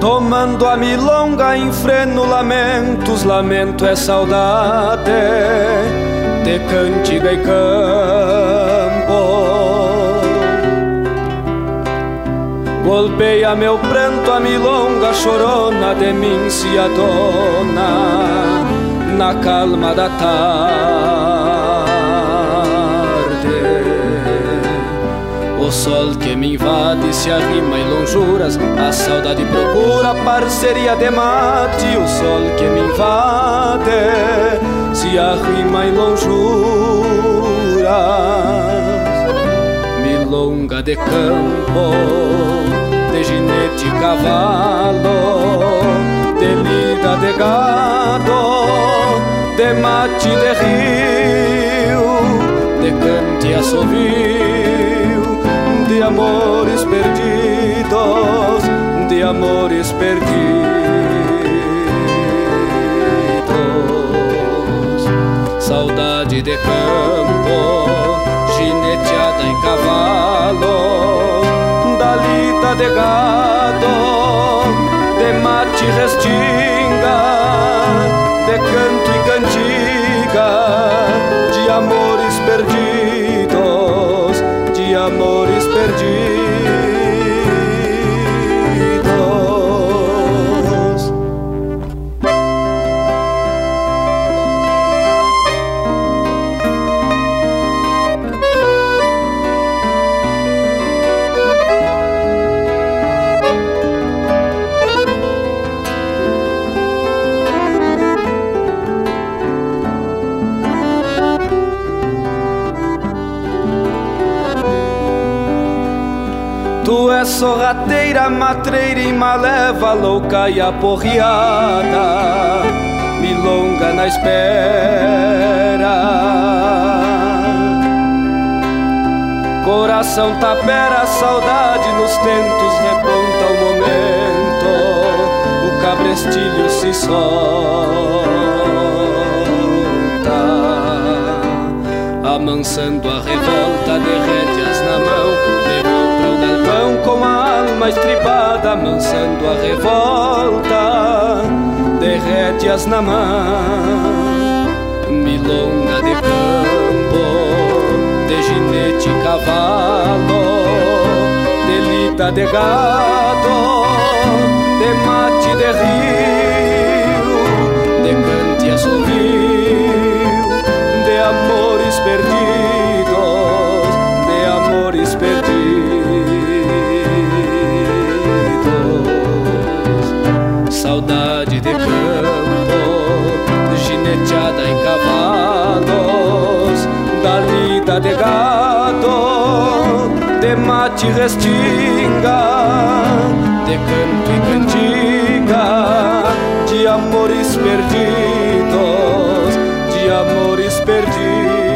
Tomando a milonga em freno lamentos, lamento é saudade de cantiga e campo. Golpeia meu pranto a milonga chorona de mim se adona na calma da tarde. O sol que me invade se arrima em lonjuras, a saudade procura parceria de mate. O sol que me invade se arrima em lonjuras, milonga de campo, de ginete e cavalo, de lida de gado, de mate de rio, de cante e assovio de amores perdidos, de amores perdidos. Saudade de campo, gineteada em cavalo, da lida de gado, de mate restinga, de canto sorrateira, matreira e maleva, louca e aporreada, milonga na espera. Coração tapera, saudade nos tentos, reponta o momento, o cabrestilho se solta, amansando a revolta, derrete estripada, amansando a revolta, derrete-as na mão, milonga de campo, de ginete e cavalo, delita de gado, de gato, de mate e restinga, de canto e cantiga, de amores perdidos, de amores perdidos.